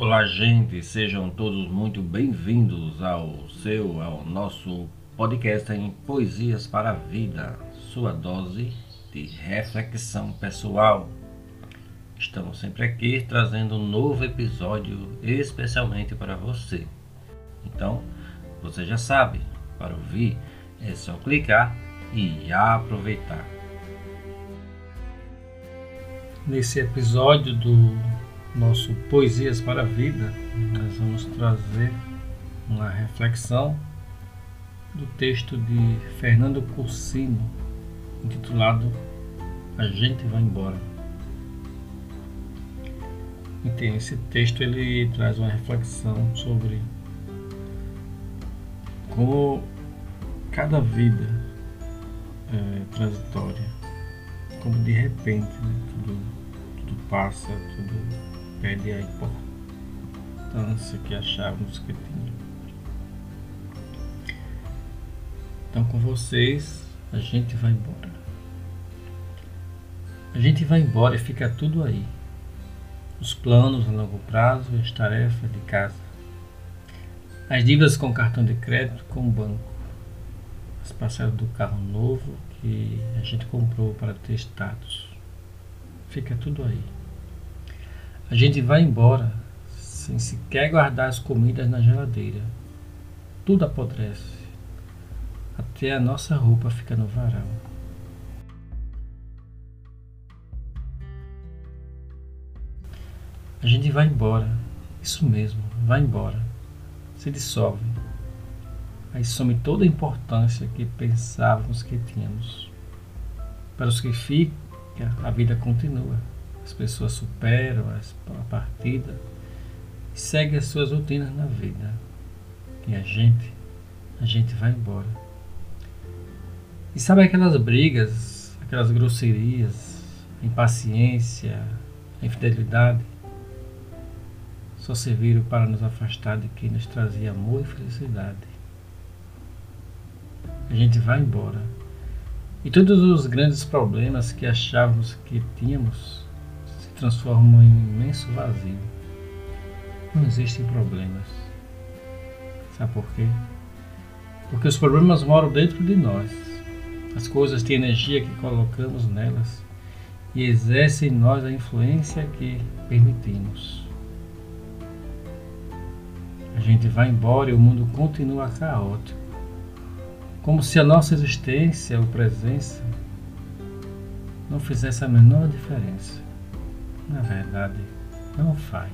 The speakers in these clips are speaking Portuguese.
Olá, gente, sejam todos muito bem-vindos ao seu, ao nosso podcast em Poesias para a Vida, sua dose de reflexão pessoal. Estamos sempre aqui trazendo um novo episódio especialmente para você. Então, você já sabe, para ouvir é só clicar e aproveitar. Nesse episódio do nosso Poesias para a Vida, nós vamos trazer uma reflexão do texto de Fernando Cursino, intitulado A Gente Vai Embora. Então, esse texto ele traz uma reflexão sobre como cada vida é transitória, como de repente né, tudo, tudo passa, tudo perde a importância que achávamos que tinha. Então, com vocês, a gente vai embora. A gente vai embora e fica tudo aí. Os planos a longo prazo e as tarefas de casa. As dívidas com cartão de crédito com o banco. As parcelas do carro novo que a gente comprou para ter status. Fica tudo aí. A gente vai embora sem sequer guardar as comidas na geladeira. Tudo apodrece. Até a nossa roupa fica no varal. A gente vai embora. Isso mesmo, vai embora. Se dissolve. Aí some toda a importância que pensávamos que tínhamos. Para os que ficam, a vida continua. As pessoas superam a partida e seguem as suas rotinas na vida. E a gente, a gente vai embora. E sabe aquelas brigas, aquelas grosserias, a impaciência, a infidelidade? Só serviram para nos afastar de quem nos trazia amor e felicidade. A gente vai embora. E todos os grandes problemas que achávamos que tínhamos transformam em imenso vazio. Não existem problemas. Sabe por quê? Porque os problemas moram dentro de nós. As coisas têm energia que colocamos nelas e exercem em nós a influência que permitimos. A gente vai embora e o mundo continua caótico. Como se a nossa existência ou presença não fizesse a menor diferença na verdade, não faz.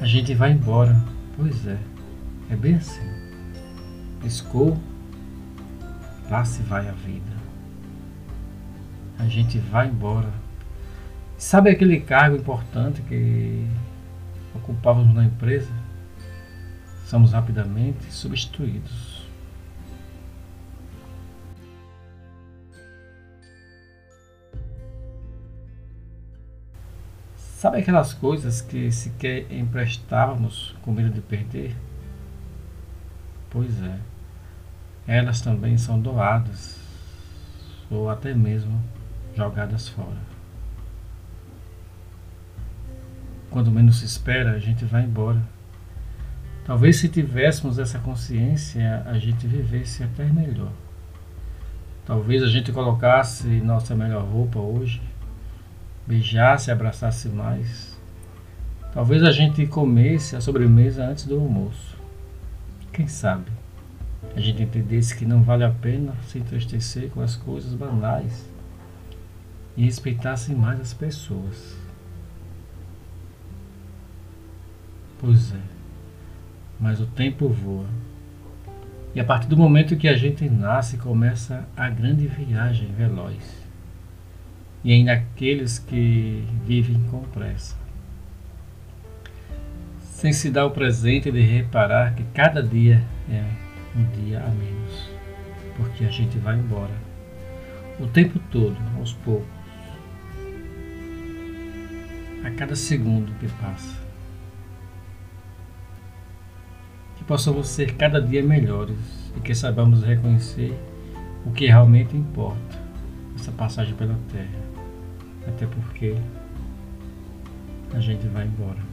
A gente vai embora, pois é, é bem assim. Piscou, lá se vai a vida. A gente vai embora. Sabe aquele cargo importante que ocupávamos na empresa? Somos rapidamente substituídos. Sabe aquelas coisas que sequer emprestávamos com medo de perder? Pois é, elas também são doadas ou até mesmo jogadas fora. Quando menos se espera, a gente vai embora. Talvez se tivéssemos essa consciência, a gente vivesse até melhor. Talvez a gente colocasse nossa melhor roupa hoje beijasse, abraçasse mais. Talvez a gente comesse a sobremesa antes do almoço. Quem sabe? A gente entendesse que não vale a pena se entristecer com as coisas banais e respeitasse mais as pessoas. Pois é, mas o tempo voa. E a partir do momento que a gente nasce, começa a grande viagem veloz e ainda aqueles que vivem com pressa. Sem se dar o presente de reparar que cada dia é um dia a menos, porque a gente vai embora o tempo todo, aos poucos, a cada segundo que passa. Que possamos ser cada dia melhores e que saibamos reconhecer o que realmente importa, essa passagem pela Terra até porque a gente vai embora.